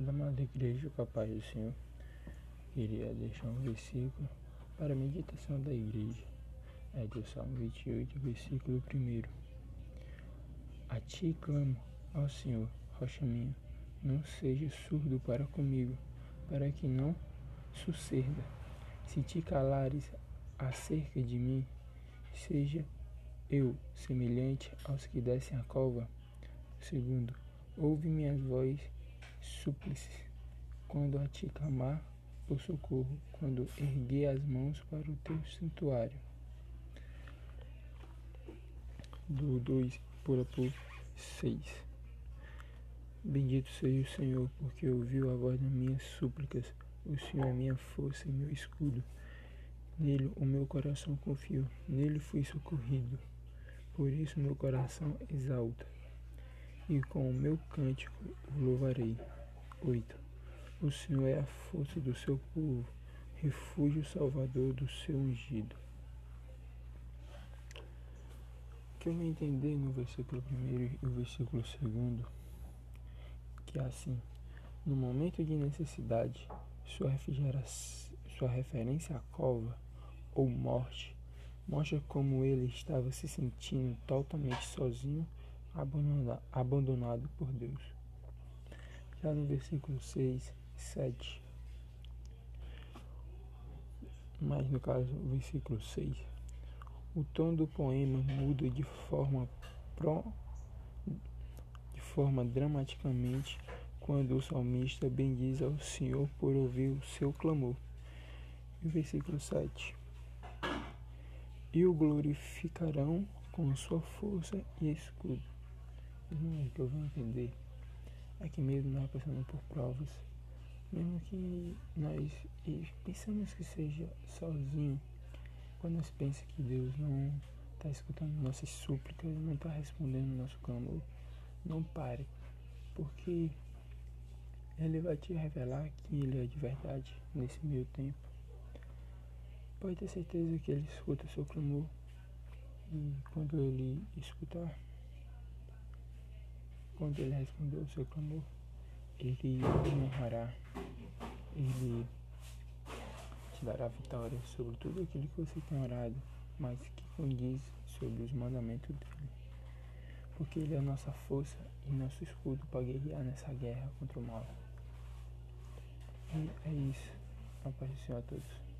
da amada igreja, com a paz do Senhor, queria deixar um versículo para a meditação da igreja. É do Salmo 28, versículo 1. A ti clamo, ó Senhor, rocha minha, não seja surdo para comigo, para que não suceda. Se te calares acerca de mim, seja eu semelhante aos que descem a cova. Segundo, ouve minhas vozes súplices, quando a ti clamar por socorro, quando erguer as mãos para o teu santuário. Do 2 pula por 6. Bendito seja o Senhor, porque ouviu a voz das minhas súplicas. O Senhor é minha força e meu escudo. Nele o meu coração confiou, nele fui socorrido. Por isso meu coração exalta e com o meu cântico o louvarei. 8. O Senhor é a força do seu povo, refúgio salvador do seu ungido. O que eu não entender no versículo 1 e o versículo 2, que é assim, no momento de necessidade, sua, sua referência à cova ou morte mostra como ele estava se sentindo totalmente sozinho abandonado por Deus. Já no versículo 6 e 7, mas no caso, o versículo 6, o tom do poema muda de forma pro, de forma dramaticamente quando o salmista bendiz ao Senhor por ouvir o seu clamor. E o versículo 7. E o glorificarão com sua força e escudo. Irmão, o que eu vou entender é que mesmo nós passando por provas, mesmo que nós pensamos que seja sozinho, quando nós pensamos que Deus não está escutando nossas súplicas, não está respondendo nosso clamor, não pare, porque Ele vai te revelar que Ele é de verdade nesse meio tempo. Pode ter certeza que Ele escuta seu clamor e quando Ele escutar, quando ele respondeu o seu clamor, ele honrará, ele te dará vitória sobre tudo aquilo que você tem orado, mas que condiz sobre os mandamentos dele. Porque ele é a nossa força e nosso escudo para guerrear nessa guerra contra o mal. E é isso. A paz do Senhor a todos.